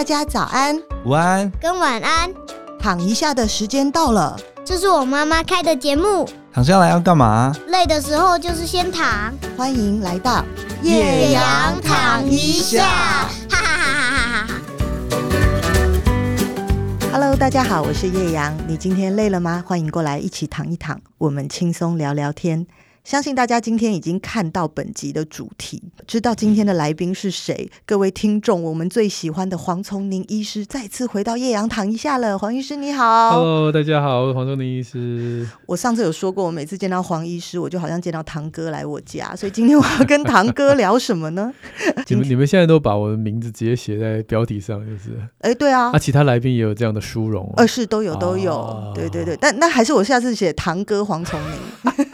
大家早安、午安跟晚安。躺一下的时间到了，这是我妈妈开的节目。躺下来要干嘛？累的时候就是先躺。欢迎来到叶阳躺一下，哈 哈哈哈哈哈。Hello，大家好，我是叶阳。你今天累了吗？欢迎过来一起躺一躺，我们轻松聊聊天。相信大家今天已经看到本集的主题，知道今天的来宾是谁。各位听众，我们最喜欢的黄崇宁医师再次回到叶阳躺一下了。黄医师你好，Hello，大家好，我是黄崇宁医师。我上次有说过，我每次见到黄医师，我就好像见到堂哥来我家，所以今天我要跟堂哥聊什么呢？你们你们现在都把我的名字直接写在标题上，就是？哎，对啊，啊，其他来宾也有这样的殊荣，呃，是都有都有，啊、对对对，但那还是我下次写堂哥黄崇宁。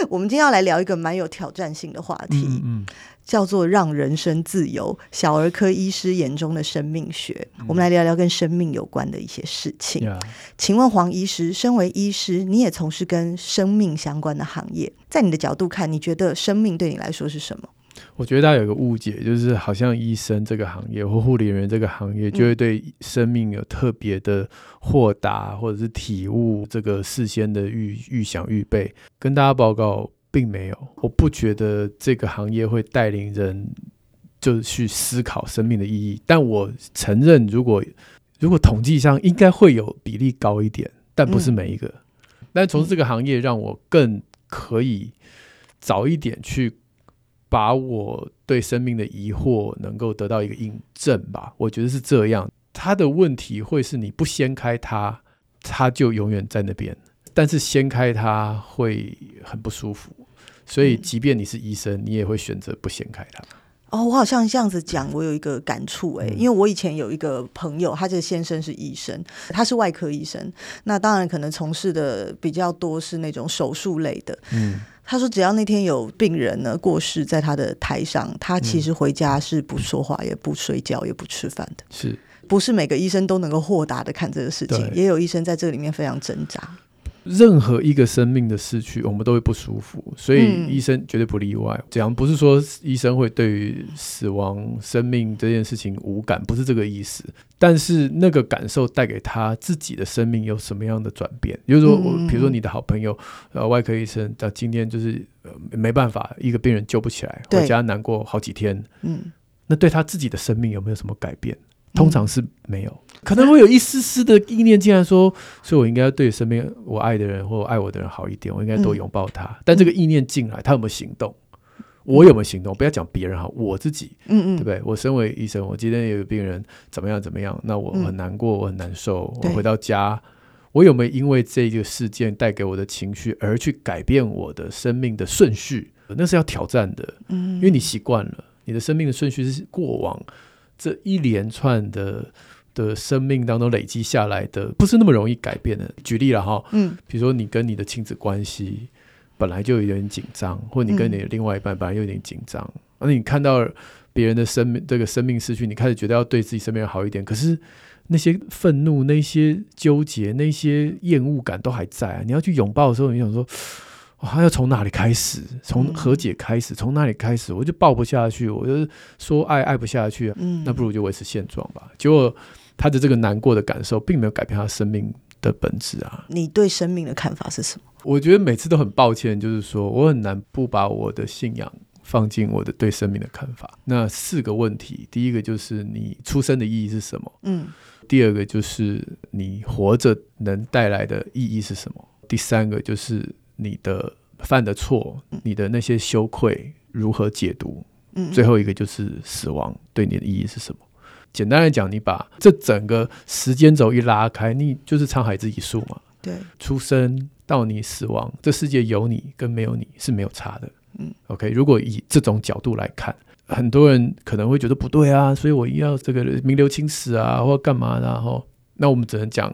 我们今天要来聊一个蛮有挑战性的话题，嗯嗯、叫做“让人生自由”，小儿科医师眼中的生命学。嗯、我们来聊聊跟生命有关的一些事情。嗯、请问黄医师，身为医师，你也从事跟生命相关的行业，在你的角度看，你觉得生命对你来说是什么？我觉得大家有个误解，就是好像医生这个行业或护理人员这个行业，就会对生命有特别的豁达或者是体悟，这个事先的预预想预备。跟大家报告，并没有。我不觉得这个行业会带领人就去思考生命的意义。但我承认，如果如果统计上应该会有比例高一点，但不是每一个。嗯、但从事这个行业，让我更可以早一点去。把我对生命的疑惑能够得到一个印证吧，我觉得是这样。他的问题会是你不掀开它，它就永远在那边；但是掀开它会很不舒服。所以，即便你是医生，你也会选择不掀开它。哦，我好像这样子讲，我有一个感触哎、欸，因为我以前有一个朋友，他这个先生是医生，他是外科医生，那当然可能从事的比较多是那种手术类的，嗯。他说：“只要那天有病人呢过世，在他的台上，他其实回家是不说话，也不睡觉，也不吃饭的。是不是每个医生都能够豁达的看这个事情？也有医生在这里面非常挣扎。”任何一个生命的逝去，我们都会不舒服，所以医生绝对不例外。这样不是说医生会对于死亡、生命这件事情无感，不是这个意思。但是那个感受带给他自己的生命有什么样的转变？比如说，我比如说你的好朋友，呃，外科医生，到今天就是呃没办法，一个病人救不起来，回家难过好几天。嗯，那对他自己的生命有没有什么改变？通常是没有，可能会有一丝丝的意念，竟然说，所以我应该要对身边我爱的人或爱我的人好一点，我应该多拥抱他。嗯、但这个意念进来，他有没有行动？我有没有行动？不要讲别人哈，我自己，嗯嗯，对不对？我身为医生，我今天有个病人怎么样怎么样，那我很难过，我很难受。我回到家，我有没有因为这个事件带给我的情绪而去改变我的生命的顺序？那是要挑战的，嗯，因为你习惯了，你的生命的顺序是过往。这一连串的的生命当中累积下来的，不是那么容易改变的。举例了哈，嗯，比如说你跟你的亲子关系本来就有点紧张，或你跟你的另外一半本来就有点紧张，而、嗯、你看到别人的生命这个生命失去，你开始觉得要对自己身边人好一点，可是那些愤怒、那些纠结、那些厌恶感都还在啊。你要去拥抱的时候，你想说。还要从哪里开始？从和解开始？从哪里开始？我就抱不下去，我就说爱爱不下去，嗯，那不如就维持现状吧。结果他的这个难过的感受，并没有改变他生命的本质啊。你对生命的看法是什么？我觉得每次都很抱歉，就是说我很难不把我的信仰放进我的对生命的看法。那四个问题，第一个就是你出生的意义是什么？嗯，第二个就是你活着能带来的意义是什么？第三个就是。你的犯的错，你的那些羞愧如何解读？嗯，最后一个就是死亡对你的意义是什么？简单来讲，你把这整个时间轴一拉开，你就是沧海之一粟嘛。对，出生到你死亡，这世界有你跟没有你是没有差的。嗯，OK，如果以这种角度来看，很多人可能会觉得不对啊，所以我一定要这个名留青史啊，或干嘛的？然后，那我们只能讲。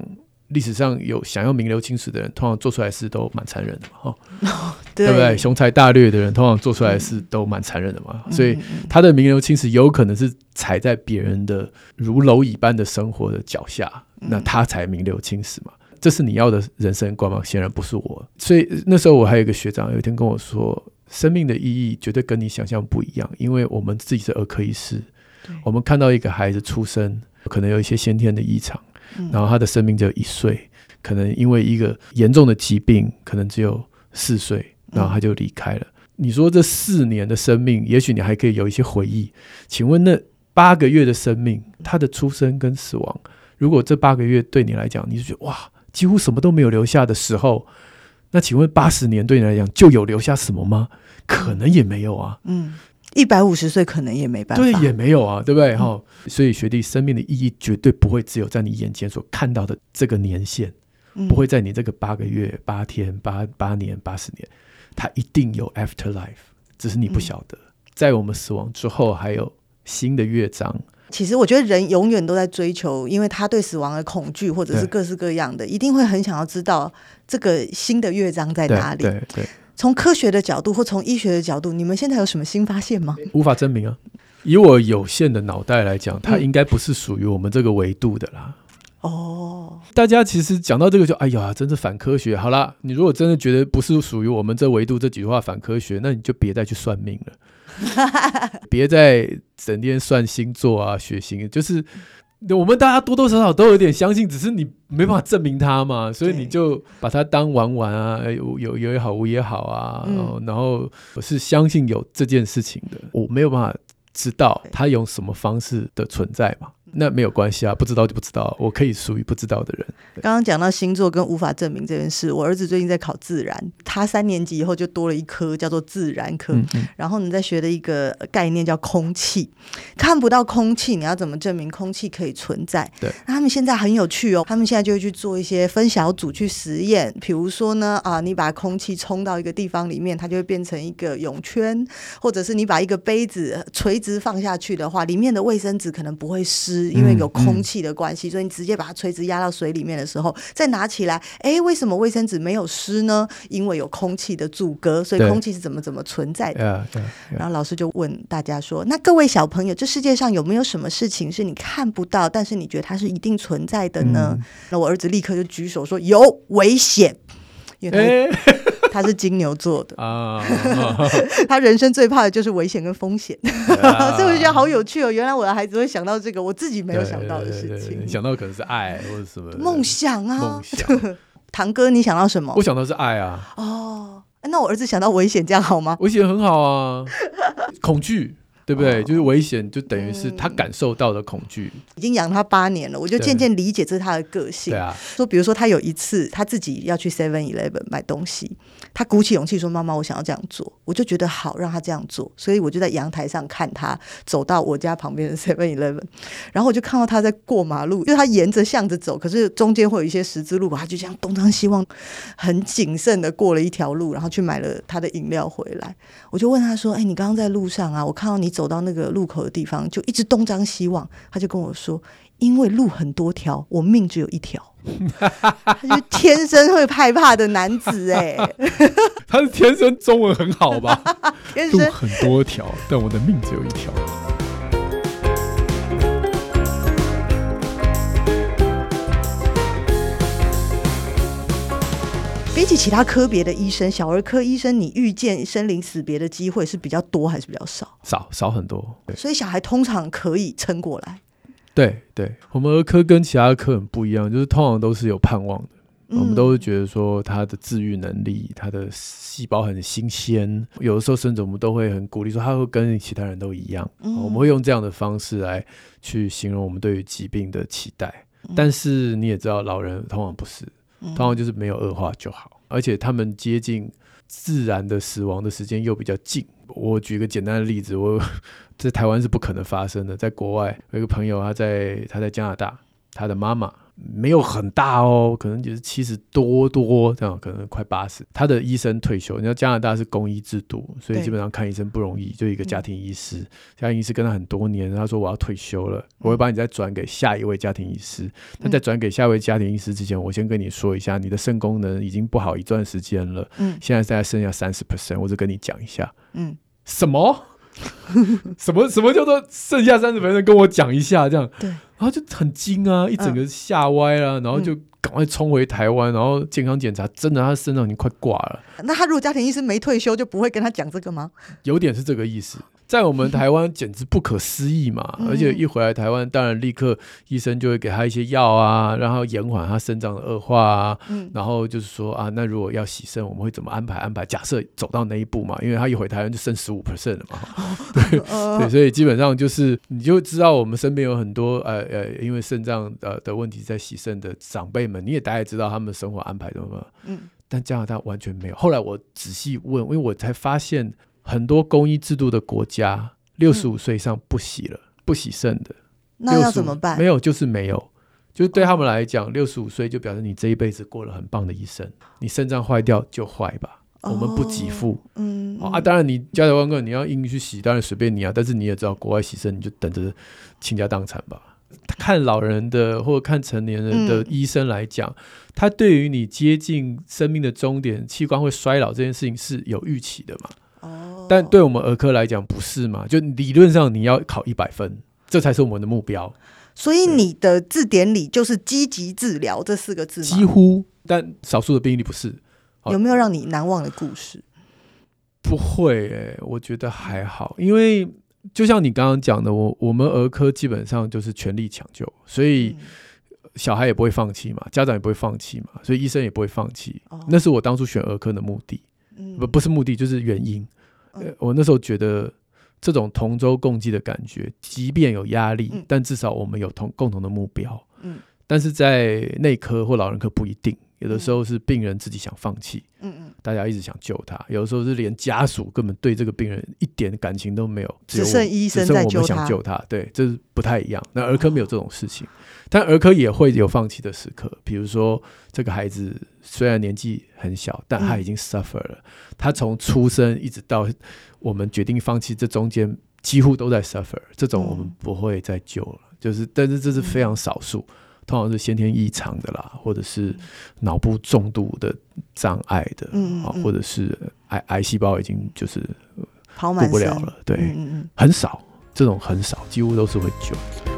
历史上有想要名留青史的人，通常做出来的事都蛮残忍的嘛，哦，对，不对？雄才大略的人，通常做出来的事都蛮残忍的嘛，嗯、所以他的名留青史有可能是踩在别人的如蝼蚁般的生活的脚下，嗯、那他才名留青史嘛。这是你要的人生观吗？显然不是我。所以那时候我还有一个学长，有一天跟我说，生命的意义绝对跟你想象不一样，因为我们自己是儿科医师，我们看到一个孩子出生，可能有一些先天的异常，嗯、然后他的生命只有一岁，可能因为一个严重的疾病，可能只有四岁，然后他就离开了。嗯、你说这四年的生命，也许你还可以有一些回忆。请问那八个月的生命，他的出生跟死亡，如果这八个月对你来讲，你就觉得哇，几乎什么都没有留下的时候，那请问八十年对你来讲就有留下什么吗？可能也没有啊。嗯。一百五十岁可能也没办法，对，也没有啊，对不对？哈、嗯，所以学弟，生命的意义绝对不会只有在你眼前所看到的这个年限，嗯、不会在你这个八个月、八天、八八年、八十年，它一定有 afterlife，只是你不晓得，嗯、在我们死亡之后还有新的乐章。其实我觉得人永远都在追求，因为他对死亡的恐惧，或者是各式各样的，一定会很想要知道这个新的乐章在哪里。对对。对从科学的角度或从医学的角度，你们现在有什么新发现吗？无法证明啊！以我有限的脑袋来讲，它应该不是属于我们这个维度的啦。哦，大家其实讲到这个就哎呀，真是反科学。好啦，你如果真的觉得不是属于我们这维度这几句话反科学，那你就别再去算命了，别再整天算星座啊、血型，就是。我们大家多多少少都有点相信，只是你没办法证明它嘛，所以你就把它当玩玩啊，有有有也好，无也好啊，然后我是相信有这件事情的，我没有办法知道它用什么方式的存在嘛。那没有关系啊，不知道就不知道，我可以属于不知道的人。刚刚讲到星座跟无法证明这件事，我儿子最近在考自然，他三年级以后就多了一科叫做自然科，嗯嗯，然后你在学的一个概念叫空气，看不到空气，你要怎么证明空气可以存在？对，那他们现在很有趣哦，他们现在就会去做一些分小组去实验，比如说呢，啊，你把空气冲到一个地方里面，它就会变成一个泳圈，或者是你把一个杯子垂直放下去的话，里面的卫生纸可能不会湿。因为有空气的关系，嗯嗯、所以你直接把它垂直压到水里面的时候，再拿起来，哎，为什么卫生纸没有湿呢？因为有空气的阻隔，所以空气是怎么怎么存在的。然后老师就问大家说：“那各位小朋友，这世界上有没有什么事情是你看不到，但是你觉得它是一定存在的呢？”嗯、那我儿子立刻就举手说：“有危险。”因为他。欸他是金牛座的啊，他人生最怕的就是危险跟风险，所以我就觉得好有趣哦。原来我的孩子会想到这个，我自己没有想到的事情。想到可能是爱或者什么梦想啊。梦想。堂哥，你想到什么？我想到是爱啊。哦，那我儿子想到危险，这样好吗？危险很好啊，恐惧。对不对？哦、就是危险，就等于是他感受到的恐惧。已经养他八年了，我就渐渐理解这是他的个性。对啊，说比如说他有一次他自己要去 Seven Eleven 买东西，他鼓起勇气说：“妈妈，我想要这样做。”我就觉得好，让他这样做。所以我就在阳台上看他走到我家旁边的 Seven Eleven，然后我就看到他在过马路，因为他沿着巷子走，可是中间会有一些十字路口，他就这样东张西望，很谨慎的过了一条路，然后去买了他的饮料回来。我就问他说：“哎，你刚刚在路上啊？我看到你。”走到那个路口的地方，就一直东张西望。他就跟我说：“因为路很多条，我命只有一条。”他就天生会害怕的男子哎，他是天生中文很好吧？天生路很多条，但我的命只有一条。比起其他科别的医生，小儿科医生，你遇见生离死别的机会是比较多还是比较少？少，少很多。所以小孩通常可以撑过来。对对，我们儿科跟其他科很不一样，就是通常都是有盼望的。嗯、我们都会觉得说他的治愈能力，他的细胞很新鲜。有的时候甚至我们都会很鼓励说他会跟其他人都一样。嗯、我们会用这样的方式来去形容我们对于疾病的期待。嗯、但是你也知道，老人通常不是。通常就是没有恶化就好，而且他们接近自然的死亡的时间又比较近。我举个简单的例子，我 在台湾是不可能发生的，在国外有一个朋友，他在他在加拿大，他的妈妈。没有很大哦，可能就是七十多多这样，可能快八十。他的医生退休，你知道加拿大是公医制度，所以基本上看医生不容易。就一个家庭医师，嗯、家庭医师跟他很多年，他说我要退休了，我会把你再转给下一位家庭医师。那、嗯、在转给下一位家庭医师之前，我先跟你说一下，你的肾功能已经不好一段时间了。嗯，现在大概剩下三十 percent，我就跟你讲一下。嗯，什么？什么什么叫做剩下三十 percent？跟我讲一下，这样。对。然后就很惊啊，一整个吓歪了，嗯、然后就赶快冲回台湾，然后健康检查，真的他身上已经快挂了。那他如果家庭医生没退休，就不会跟他讲这个吗？有点是这个意思，在我们台湾简直不可思议嘛！而且一回来台湾，当然立刻医生就会给他一些药啊，然后延缓他肾脏的恶化啊。然后就是说啊，那如果要洗肾，我们会怎么安排？安排？假设走到那一步嘛，因为他一回台湾就剩十五 percent 了嘛。对对，所以基本上就是你就知道我们身边有很多呃呃，因为肾脏呃的问题在洗肾的长辈们，你也大概知道他们的生活安排怎么。嗯。但加拿大完全没有。后来我仔细问，因为我才发现。很多公益制度的国家，六十五岁以上不洗了，嗯、不洗肾的，那要怎么办？没有，就是没有，就是对他们来讲，六十五岁就表示你这一辈子过了很棒的一生。你肾脏坏掉就坏吧，哦、我们不给付。嗯，哦、啊，当然你家里万个你要硬去洗，当然随便你啊。但是你也知道，国外洗肾你就等着倾家荡产吧。看老人的或者看成年人的医生来讲，嗯、他对于你接近生命的终点，器官会衰老这件事情是有预期的嘛？但对我们儿科来讲不是嘛？就理论上你要考一百分，这才是我们的目标。所以你的字典里就是积极治疗这四个字吗？几乎，但少数的病例不是。有没有让你难忘的故事？不会、欸，我觉得还好，因为就像你刚刚讲的，我我们儿科基本上就是全力抢救，所以小孩也不会放弃嘛，家长也不会放弃嘛，所以医生也不会放弃。哦、那是我当初选儿科的目的，嗯、不不是目的，就是原因。我那时候觉得这种同舟共济的感觉，即便有压力，但至少我们有同共同的目标。嗯，但是在内科或老人科不一定，有的时候是病人自己想放弃。嗯嗯，大家一直想救他，有的时候是连家属根本对这个病人一点感情都没有，只剩医生在救他。只剩我们想救他，对，这是不太一样。那儿科没有这种事情。但儿科也会有放弃的时刻，比如说这个孩子虽然年纪很小，但他已经 suffer 了。嗯、他从出生一直到我们决定放弃，这中间几乎都在 suffer。这种我们不会再救了，嗯、就是但是这是非常少数，嗯、通常是先天异常的啦，或者是脑部重度的障碍的，嗯嗯、或者是癌癌细胞已经就是跑不了了，对，很少，这种很少，几乎都是会救。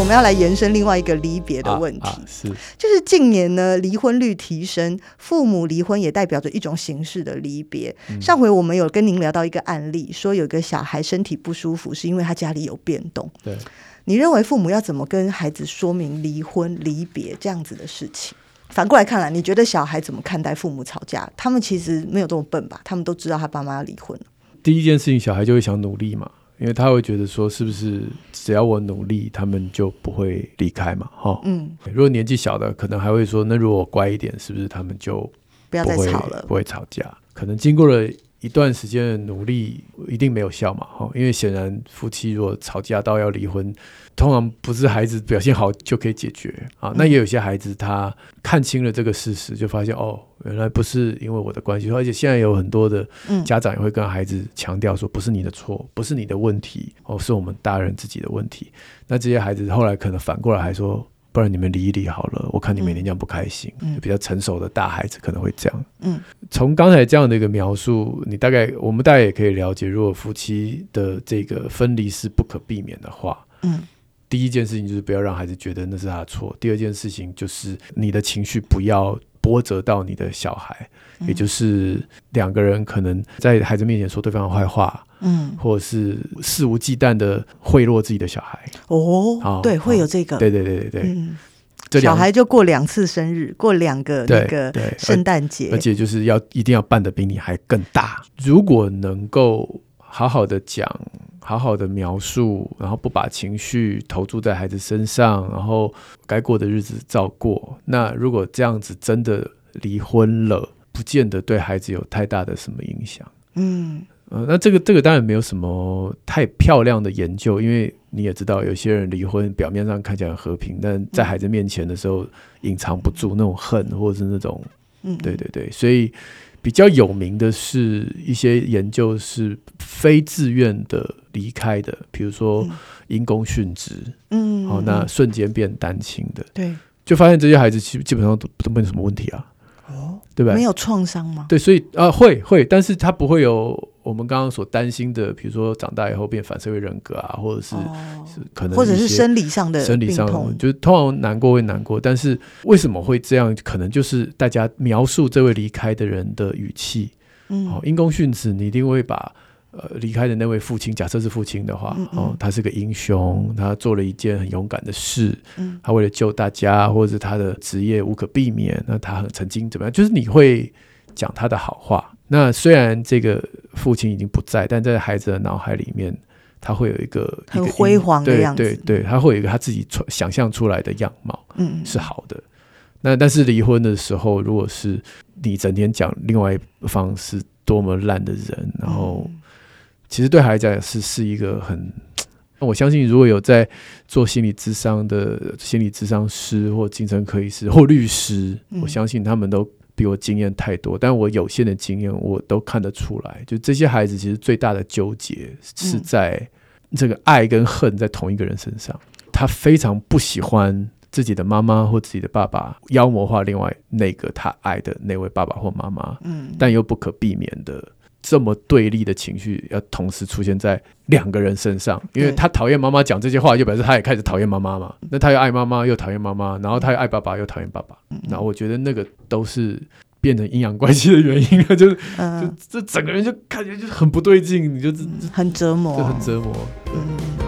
我们要来延伸另外一个离别的问题，啊啊、是，就是近年呢，离婚率提升，父母离婚也代表着一种形式的离别。嗯、上回我们有跟您聊到一个案例，说有个小孩身体不舒服，是因为他家里有变动。对，你认为父母要怎么跟孩子说明离婚、离别这样子的事情？反过来看来，你觉得小孩怎么看待父母吵架？他们其实没有这么笨吧？他们都知道他爸妈要离婚。第一件事情，小孩就会想努力嘛。因为他会觉得说，是不是只要我努力，他们就不会离开嘛？哈，嗯，如果年纪小的，可能还会说，那如果我乖一点，是不是他们就不要再吵了，不会吵架？可能经过了一段时间的努力，一定没有效嘛？哈，因为显然夫妻如果吵架到要离婚。通常不是孩子表现好就可以解决啊，那也有些孩子他看清了这个事实，就发现哦，原来不是因为我的关系，而且现在有很多的家长也会跟孩子强调说，不是你的错，不是你的问题，哦，是我们大人自己的问题。那这些孩子后来可能反过来还说，不然你们离一离好了，我看你每天这样不开心。比较成熟的大孩子可能会这样。嗯，从刚才这样的一个描述，你大概我们大概也可以了解，如果夫妻的这个分离是不可避免的话，嗯。第一件事情就是不要让孩子觉得那是他的错。第二件事情就是你的情绪不要波折到你的小孩，嗯、也就是两个人可能在孩子面前说对方的坏话，嗯，或者是肆无忌惮的贿赂自己的小孩。哦，哦对，会有这个。对对对对对，嗯，小孩就过两次生日，过两个那个圣诞节，而且就是要一定要办的比你还更大。如果能够好好的讲。好好的描述，然后不把情绪投注在孩子身上，然后该过的日子照过。那如果这样子真的离婚了，不见得对孩子有太大的什么影响。嗯，呃，那这个这个当然没有什么太漂亮的研究，因为你也知道，有些人离婚表面上看起来很和平，但在孩子面前的时候隐藏不住那种恨，或者是那种，嗯，对对对，所以。比较有名的是一些研究是非自愿的离开的，比如说因公殉职，嗯，好、哦，那瞬间变单亲的，对，就发现这些孩子基基本上都都没有什么问题啊，哦，对吧？没有创伤吗？对，所以啊，会会，但是他不会有我们刚刚所担心的，比如说长大以后变反社会人格啊，或者是、可能，或者是生理上的生理上的，就是通常难过会难过，但是为什么会这样？可能就是大家描述这位离开的人的语气，嗯，哦，因公殉职，你一定会把呃离开的那位父亲，假设是父亲的话，嗯嗯哦，他是个英雄，他做了一件很勇敢的事，嗯，他为了救大家，或者是他的职业无可避免，那他很曾经怎么样？就是你会讲他的好话。那虽然这个父亲已经不在，但在孩子的脑海里面，他会有一个很辉煌的样子，对对对，他会有一个他自己想象出来的样貌，嗯，是好的。那但是离婚的时候，如果是你整天讲另外一方是多么烂的人，然后其实对孩子来讲是是一个很，我相信如果有在做心理咨商的心理咨商师或精神科医师或律师，我相信他们都。比我经验太多，但我有限的经验，我都看得出来。就这些孩子，其实最大的纠结是在这个爱跟恨在同一个人身上。他非常不喜欢自己的妈妈或自己的爸爸妖魔化另外那个他爱的那位爸爸或妈妈，嗯，但又不可避免的。这么对立的情绪要同时出现在两个人身上，因为他讨厌妈妈讲这些话，就表示他也开始讨厌妈妈嘛。那他又爱妈妈，又讨厌妈妈，然后他又爱爸爸，又讨厌爸爸。然后我觉得那个都是变成阴阳关系的原因啊，就是就这整个人就感觉就很不对劲，你就很折磨，就很折磨。嗯。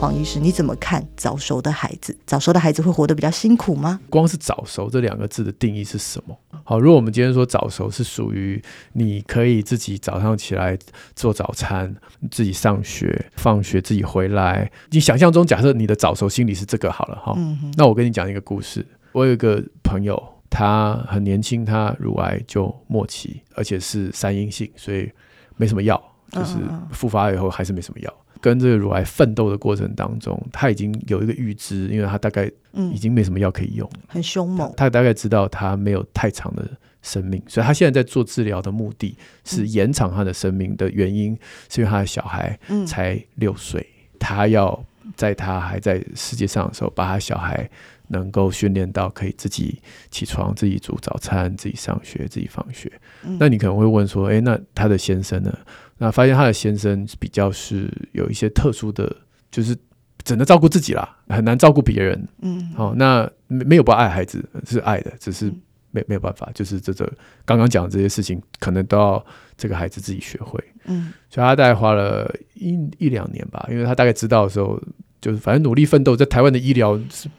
黄医师，你怎么看早熟的孩子？早熟的孩子会活得比较辛苦吗？光是早熟这两个字的定义是什么？好，如果我们今天说早熟是属于你可以自己早上起来做早餐，自己上学、放学自己回来，你想象中假设你的早熟心理是这个好了哈。那我跟你讲一个故事。我有一个朋友，他很年轻，他乳癌就末期，而且是三阴性，所以没什么药，就是复发以后还是没什么药。跟这个乳癌奋斗的过程当中，他已经有一个预知，因为他大概已经没什么药可以用，嗯，很凶。猛。他大概知道他没有太长的生命，所以他现在在做治疗的目的是延长他的生命的原因，是因为他的小孩才六岁，他要在他还在世界上的时候，把他小孩能够训练到可以自己起床、自己煮早餐、自己上学、自己放学。那你可能会问说，哎，那他的先生呢？那发现他的先生比较是有一些特殊的，就是只能照顾自己啦，很难照顾别人。嗯，好、哦，那没有不爱孩子，是爱的，只是没没有办法，就是这这刚刚讲的这些事情，可能都要这个孩子自己学会。嗯，所以他大概花了一一两年吧，因为他大概知道的时候，就是反正努力奋斗，在台湾的医疗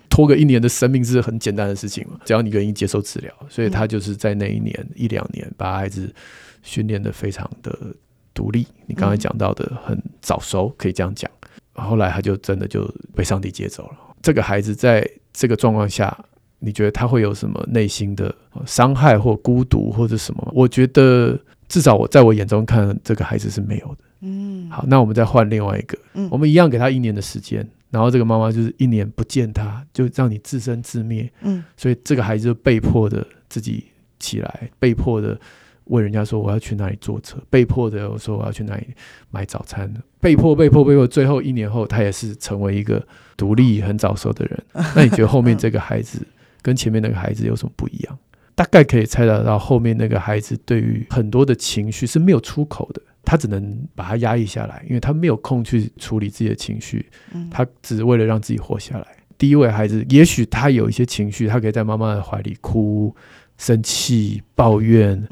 拖个一年的生命是很简单的事情嘛，只要你愿意接受治疗，所以他就是在那一年、嗯、一两年把孩子训练的非常的。独立，你刚才讲到的很早熟，可以这样讲。后来他就真的就被上帝接走了。这个孩子在这个状况下，你觉得他会有什么内心的伤害或孤独或者什么？我觉得至少我在我眼中看，这个孩子是没有的。嗯，好，那我们再换另外一个，嗯我们一样给他一年的时间，然后这个妈妈就是一年不见他，就让你自生自灭。嗯，所以这个孩子就被迫的自己起来，被迫的。问人家说我要去哪里坐车，被迫的我说我要去哪里买早餐，被迫被迫被迫，最后一年后他也是成为一个独立很早熟的人。那你觉得后面这个孩子跟前面那个孩子有什么不一样？大概可以猜得到，后面那个孩子对于很多的情绪是没有出口的，他只能把它压抑下来，因为他没有空去处理自己的情绪，他只是为了让自己活下来。第一位孩子，也许他有一些情绪，他可以在妈妈的怀里哭、生气、抱怨。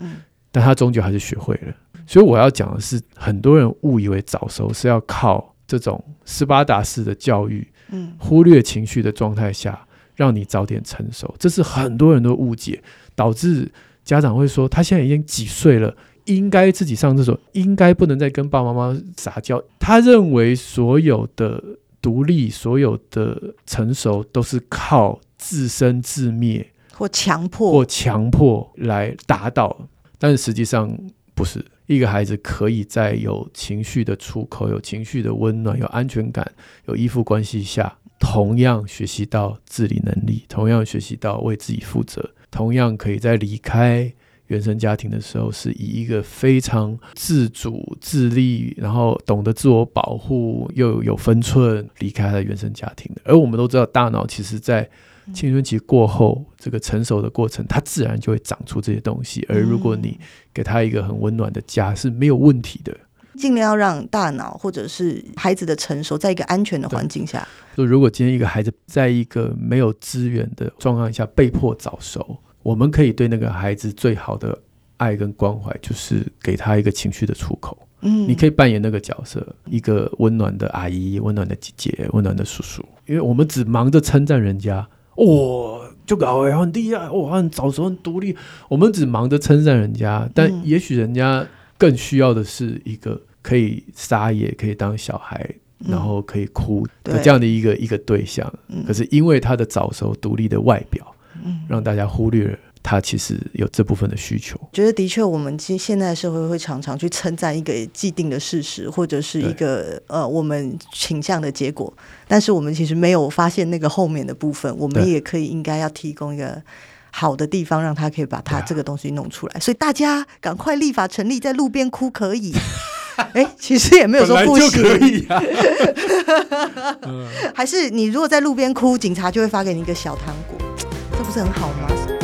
但他终究还是学会了，所以我要讲的是，很多人误以为早熟是要靠这种斯巴达式的教育，嗯，忽略情绪的状态下，让你早点成熟，这是很多人都误解，导致家长会说，他现在已经几岁了，应该自己上厕所，应该不能再跟爸爸妈妈撒娇。他认为所有的独立，所有的成熟，都是靠自生自灭或强迫或强迫来达到。但是实际上不是，一个孩子可以在有情绪的出口、有情绪的温暖、有安全感、有依附关系下，同样学习到自理能力，同样学习到为自己负责，同样可以在离开原生家庭的时候，是以一个非常自主、自立，然后懂得自我保护，又有分寸离开了原生家庭的。而我们都知道，大脑其实在青春期过后，这个成熟的过程，它自然就会长出这些东西。而如果你给他一个很温暖的家，是没有问题的。尽量要让大脑或者是孩子的成熟在一个安全的环境下。就如果今天一个孩子在一个没有资源的状况下被迫早熟，我们可以对那个孩子最好的爱跟关怀，就是给他一个情绪的出口。嗯，你可以扮演那个角色，一个温暖的阿姨、温暖的姐姐、温暖的叔叔。因为我们只忙着称赞人家，哇、哦，就搞哎很厉害，哇，很早熟、很独立。我们只忙着称赞人家，但也许人家更需要的是一个。可以撒野，可以当小孩，嗯、然后可以哭的这样的一个一个对象。嗯、可是因为他的早熟独立的外表，嗯、让大家忽略了他其实有这部分的需求。觉得的确，我们其实现在社会会常常去称赞一个既定的事实，或者是一个呃我们倾向的结果，但是我们其实没有发现那个后面的部分。我们也可以应该要提供一个好的地方，让他可以把他这个东西弄出来。啊、所以大家赶快立法成立，在路边哭可以。哎，其实也没有说不行，可以啊、还是你如果在路边哭，警察就会发给你一个小糖果，这不是很好吗？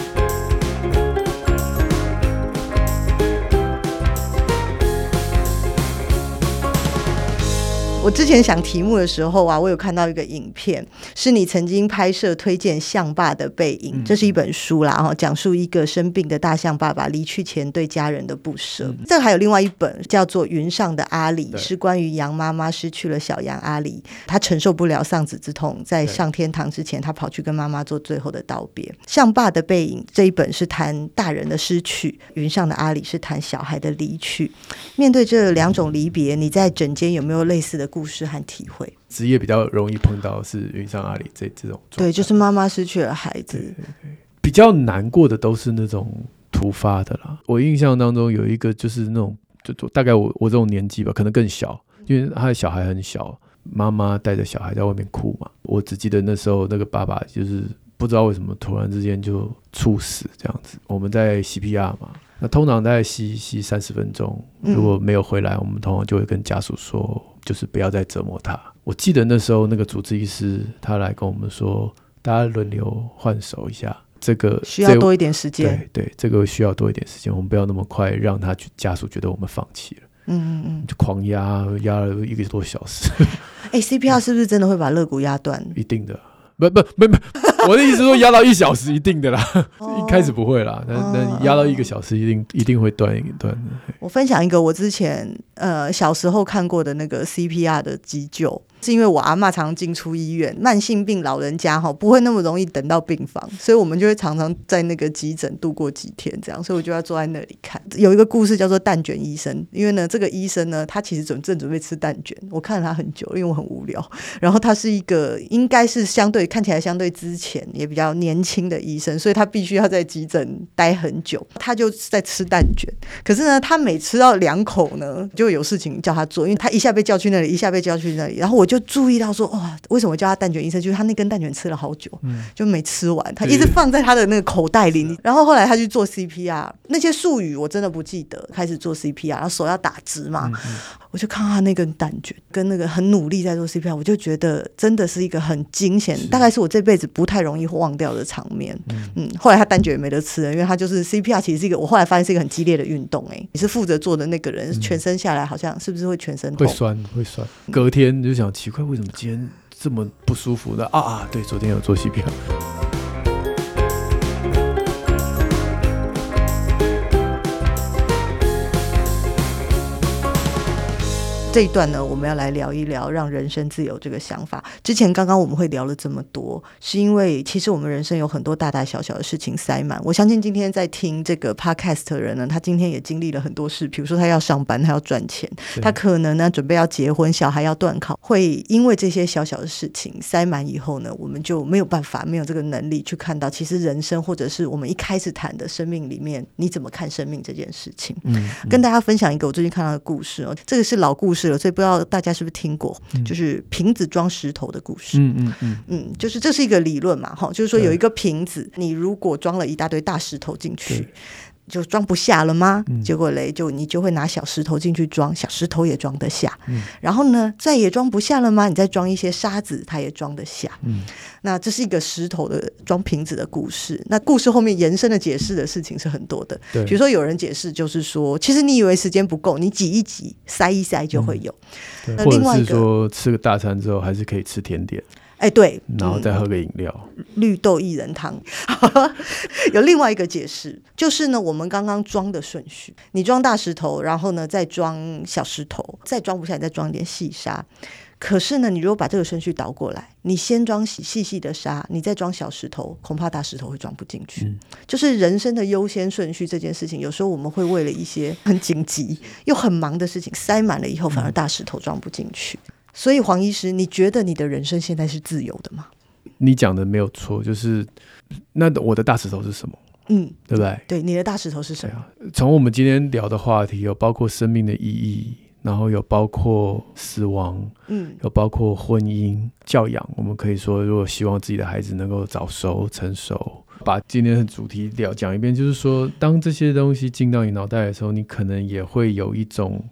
我之前想题目的时候啊，我有看到一个影片，是你曾经拍摄推荐《象爸的背影》，这是一本书啦，哈，讲述一个生病的大象爸爸离去前对家人的不舍。这还有另外一本叫做《云上的阿里》，是关于羊妈妈失去了小羊阿里，她承受不了丧子之痛，在上天堂之前，她跑去跟妈妈做最后的道别。《象爸的背影》这一本是谈大人的失去，《云上的阿里》是谈小孩的离去。面对这两种离别，你在整间有没有类似的故事和体会？职业比较容易碰到是云上阿里这这种，对，就是妈妈失去了孩子，对对对，比较难过的都是那种突发的啦。我印象当中有一个就是那种，就大概我我这种年纪吧，可能更小，因为他的小孩很小，妈妈带着小孩在外面哭嘛。我只记得那时候那个爸爸就是不知道为什么突然之间就猝死这样子。我们在 CPR 嘛。那通常大概吸吸三十分钟，如果没有回来，嗯、我们通常就会跟家属说，就是不要再折磨他。我记得那时候那个主治医师他来跟我们说，大家轮流换手一下，这个需要多一点时间。对对，这个需要多一点时间，我们不要那么快让他家属觉得我们放弃了。嗯嗯嗯，就狂压压了一个多小时。哎、欸、，CPR 是不是真的会把肋骨压断？一定的。不不不不，我的意思说压到一小时一定的啦，一开始不会啦，但但压到一个小时一定一定会断一断。我分享一个我之前呃小时候看过的那个 CPR 的急救。是因为我阿嬷常常进出医院，慢性病老人家哈不会那么容易等到病房，所以我们就会常常在那个急诊度过几天这样，所以我就要坐在那里看。有一个故事叫做蛋卷医生，因为呢这个医生呢他其实准正准备吃蛋卷，我看了他很久，因为我很无聊。然后他是一个应该是相对看起来相对之前也比较年轻的医生，所以他必须要在急诊待很久。他就在吃蛋卷，可是呢他每吃到两口呢就有事情叫他做，因为他一下被叫去那里，一下被叫去那里，然后我就。就注意到说哇，为什么叫他蛋卷医生？就是他那根蛋卷吃了好久，嗯、就没吃完，他一直放在他的那个口袋里。然后后来他去做 CPR，那些术语我真的不记得。开始做 CPR，然后手要打直嘛，我就看他那根蛋卷跟那个很努力在做 CPR，我就觉得真的是一个很惊险，大概是我这辈子不太容易忘掉的场面。嗯，嗯，后来他蛋卷也没得吃了，因为他就是 CPR，其实是一个我后来发现是一个很激烈的运动。哎，你是负责做的那个人，嗯、全身下来好像是不是会全身？会酸，会酸。隔天就想。奇怪，为什么今天这么不舒服的啊啊！对，昨天有作息表。这一段呢，我们要来聊一聊让人生自由这个想法。之前刚刚我们会聊了这么多，是因为其实我们人生有很多大大小小的事情塞满。我相信今天在听这个 podcast 的人呢，他今天也经历了很多事，比如说他要上班，他要赚钱，他可能呢准备要结婚，小孩要断考，会因为这些小小的事情塞满以后呢，我们就没有办法，没有这个能力去看到其实人生或者是我们一开始谈的生命里面，你怎么看生命这件事情。嗯，嗯跟大家分享一个我最近看到的故事哦，这个是老故事。所以不知道大家是不是听过，就是瓶子装石头的故事。嗯嗯嗯。嗯，就是这是一个理论嘛，哈，就是说有一个瓶子，你如果装了一大堆大石头进去，就装不下了吗？嗯、结果嘞，就你就会拿小石头进去装，小石头也装得下。嗯、然后呢，再也装不下了吗？你再装一些沙子，它也装得下。嗯、那这是一个石头的装瓶子的故事。那故事后面延伸的解释的事情是很多的。对比如说有人解释就是说，其实你以为时间不够，你挤一挤，塞一塞就会有。嗯、那另外一个说吃个大餐之后，还是可以吃甜点。哎，对，然后再喝个饮料，嗯、绿豆薏仁汤。有另外一个解释，就是呢，我们刚刚装的顺序，你装大石头，然后呢再装小石头，再装不下，你再装一点细沙。可是呢，你如果把这个顺序倒过来，你先装细细细的沙，你再装小石头，恐怕大石头会装不进去。嗯、就是人生的优先顺序这件事情，有时候我们会为了一些很紧急又很忙的事情塞满了以后，反而大石头装不进去。嗯所以黄医师，你觉得你的人生现在是自由的吗？你讲的没有错，就是那我的大石头是什么？嗯，对不对？对，你的大石头是什么？从我们今天聊的话题，有包括生命的意义，然后有包括死亡，嗯，有包括婚姻、教养。我们可以说，如果希望自己的孩子能够早熟、成熟，把今天的主题聊讲一遍，就是说，当这些东西进到你脑袋的时候，你可能也会有一种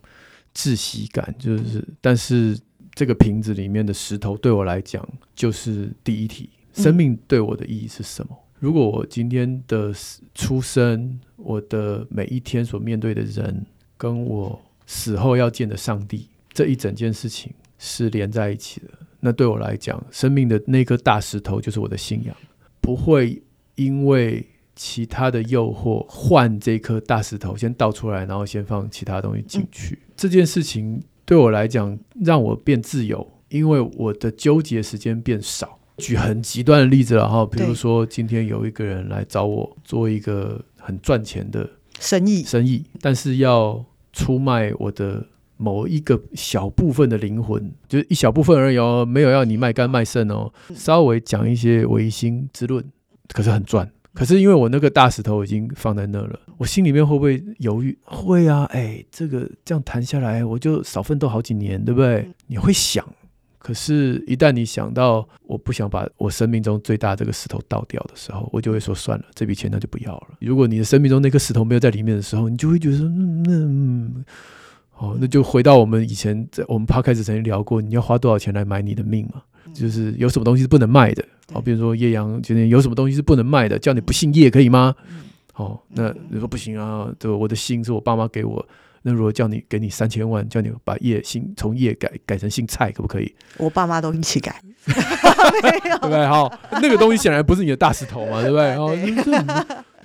窒息感，就是，但是。这个瓶子里面的石头对我来讲就是第一题，生命对我的意义是什么？嗯、如果我今天的出生，我的每一天所面对的人，跟我死后要见的上帝，这一整件事情是连在一起的，那对我来讲，生命的那颗大石头就是我的信仰，不会因为其他的诱惑换这颗大石头先倒出来，然后先放其他东西进去，嗯、这件事情。对我来讲，让我变自由，因为我的纠结时间变少。举很极端的例子了哈，比如说今天有一个人来找我做一个很赚钱的生意，生意，但是要出卖我的某一个小部分的灵魂，就是一小部分而已哦，没有要你卖肝卖肾哦，稍微讲一些唯心之论，可是很赚。可是因为我那个大石头已经放在那了，我心里面会不会犹豫？会啊，哎，这个这样谈下来，我就少奋斗好几年，对不对？你会想，可是，一旦你想到我不想把我生命中最大这个石头倒掉的时候，我就会说算了，这笔钱那就不要了。如果你的生命中那颗石头没有在里面的时候，你就会觉得说，嗯，嗯，好，那就回到我们以前在我们 Podcast 曾经聊过，你要花多少钱来买你的命嘛？就是有什么东西是不能卖的。好，比如说叶阳今天有什么东西是不能卖的，叫你不姓叶可以吗？好、哦，那你说不行啊，对，我的姓是我爸妈给我，那如果叫你给你三千万，叫你把叶姓从叶改改成姓蔡，可不可以？我爸妈都一起改，对不对？好，那个东西显然不是你的大石头嘛，对不对？哦，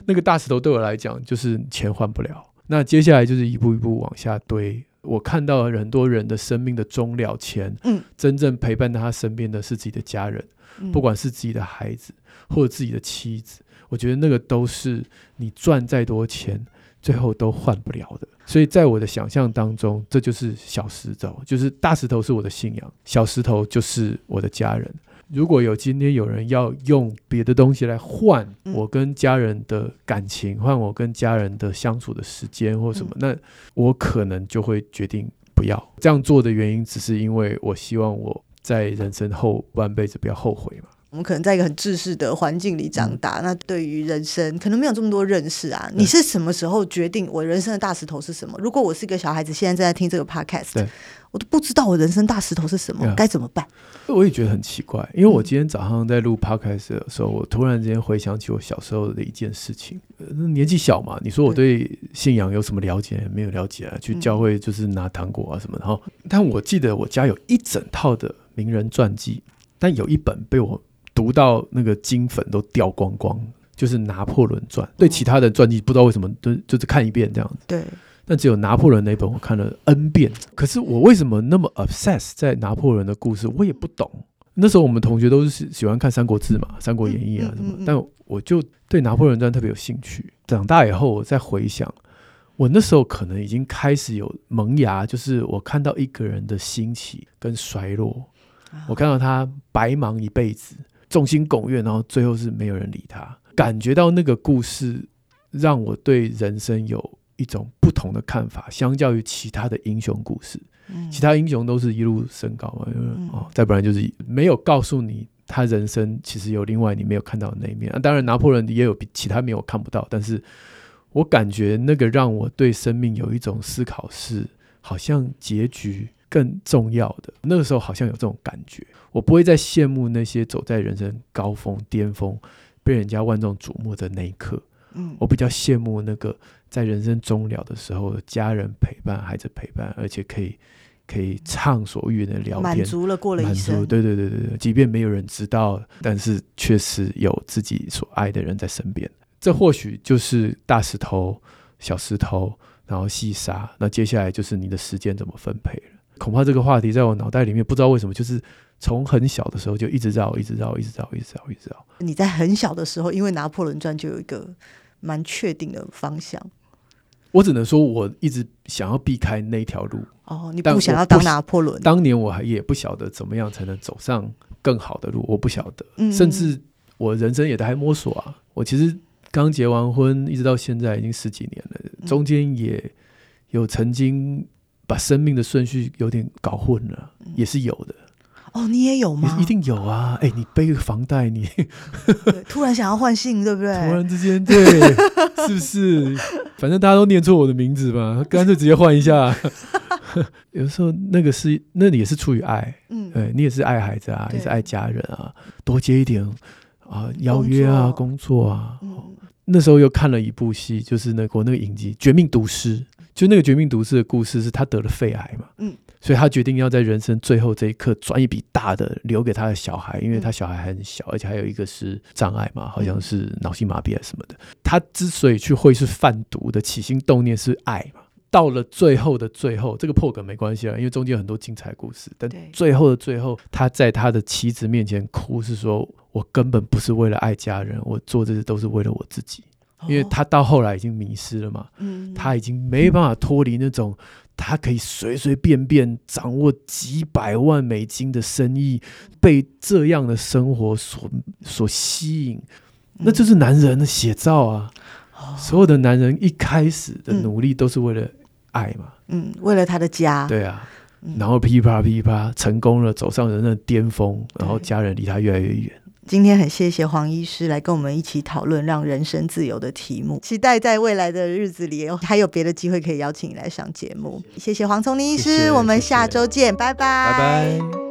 那个大石头对我来讲就是钱换不了，那接下来就是一步一步往下堆。我看到了很多人的生命的终了前，嗯，真正陪伴在他身边的是自己的家人。不管是自己的孩子或者自己的妻子，我觉得那个都是你赚再多钱，最后都换不了的。所以在我的想象当中，这就是小石头，就是大石头是我的信仰，小石头就是我的家人。如果有今天有人要用别的东西来换我跟家人的感情，换我跟家人的相处的时间或什么，那我可能就会决定不要这样做的原因，只是因为我希望我。在人生后半辈子不要后悔嘛。我们可能在一个很自私的环境里长大，嗯、那对于人生可能没有这么多认识啊。你是什么时候决定我人生的大石头是什么？如果我是一个小孩子，现在正在听这个 podcast，对我都不知道我人生大石头是什么，嗯、该怎么办？我也觉得很奇怪，因为我今天早上在录 podcast 的时候，我突然之间回想起我小时候的一件事情。年纪小嘛，你说我对信仰有什么了解？没有了解啊。去教会就是拿糖果啊什么的。然后，但我记得我家有一整套的名人传记，但有一本被我。读到那个金粉都掉光光，就是拿破仑传。对其他的传记不知道为什么都就是看一遍这样子。对，但只有拿破仑那本我看了 N 遍。可是我为什么那么 obsess 在拿破仑的故事？我也不懂。那时候我们同学都是喜欢看《三国志》嘛，《三国演义》啊什么。但我就对拿破仑传特别有兴趣。长大以后，我再回想，我那时候可能已经开始有萌芽，就是我看到一个人的兴起跟衰落，我看到他白忙一辈子。众星拱月，然后最后是没有人理他。感觉到那个故事让我对人生有一种不同的看法，相较于其他的英雄故事，嗯、其他英雄都是一路升高嘛，嗯、哦，再不然就是没有告诉你他人生其实有另外你没有看到的那一面。啊、当然，拿破仑也有比其他没有看不到，但是我感觉那个让我对生命有一种思考是，好像结局更重要的。那个时候好像有这种感觉，我不会再羡慕那些走在人生高峰巅峰，被人家万众瞩目的那一刻。嗯，我比较羡慕那个在人生终了的时候，家人陪伴、孩子陪伴，而且可以可以畅所欲言的聊天，满足了过了一生。对对对对对，即便没有人知道，但是确实有自己所爱的人在身边。这或许就是大石头、小石头，然后细沙。那接下来就是你的时间怎么分配了。恐怕这个话题在我脑袋里面，不知道为什么，就是从很小的时候就一直绕，一直绕，一直绕，一直绕，一直绕。你在很小的时候，因为拿破仑传就有一个蛮确定的方向。我只能说，我一直想要避开那条路。哦，你不想要当拿破仑？当年我还也不晓得怎么样才能走上更好的路，我不晓得。嗯，甚至我人生也在摸索啊。我其实。刚结完婚，一直到现在已经十几年了，中间也有曾经把生命的顺序有点搞混了，也是有的。哦，你也有吗？一定有啊！哎，你背个房贷，你突然想要换姓，对不对？突然之间，对，是不是？反正大家都念错我的名字吧，干脆直接换一下。有时候那个是，那也是出于爱，嗯，对，你也是爱孩子啊，也是爱家人啊，多接一点啊，邀约啊，工作啊。那时候又看了一部戏，就是那个那个影集《绝命毒师》，就那个《绝命毒师》的故事是他得了肺癌嘛，嗯，所以他决定要在人生最后这一刻赚一笔大的，留给他的小孩，因为他小孩还很小，而且还有一个是障碍嘛，好像是脑性麻痹还是什么的。他之所以去会是贩毒的起心动念是爱嘛，到了最后的最后，这个破梗没关系啊，因为中间有很多精彩故事，但最后的最后，他在他的妻子面前哭，是说。我根本不是为了爱家人，我做这些都是为了我自己，因为他到后来已经迷失了嘛，他已经没办法脱离那种他可以随随便便掌握几百万美金的生意，被这样的生活所所吸引，那就是男人的写照啊！所有的男人一开始的努力都是为了爱嘛，嗯，为了他的家，对啊，然后噼啪噼啪成功了，走上人生的巅峰，然后家人离他越来越远。今天很谢谢黄医师来跟我们一起讨论让人生自由的题目，期待在未来的日子里还有别的机会可以邀请你来上节目。谢谢黄崇林医师，谢谢，我们下周见，拜拜。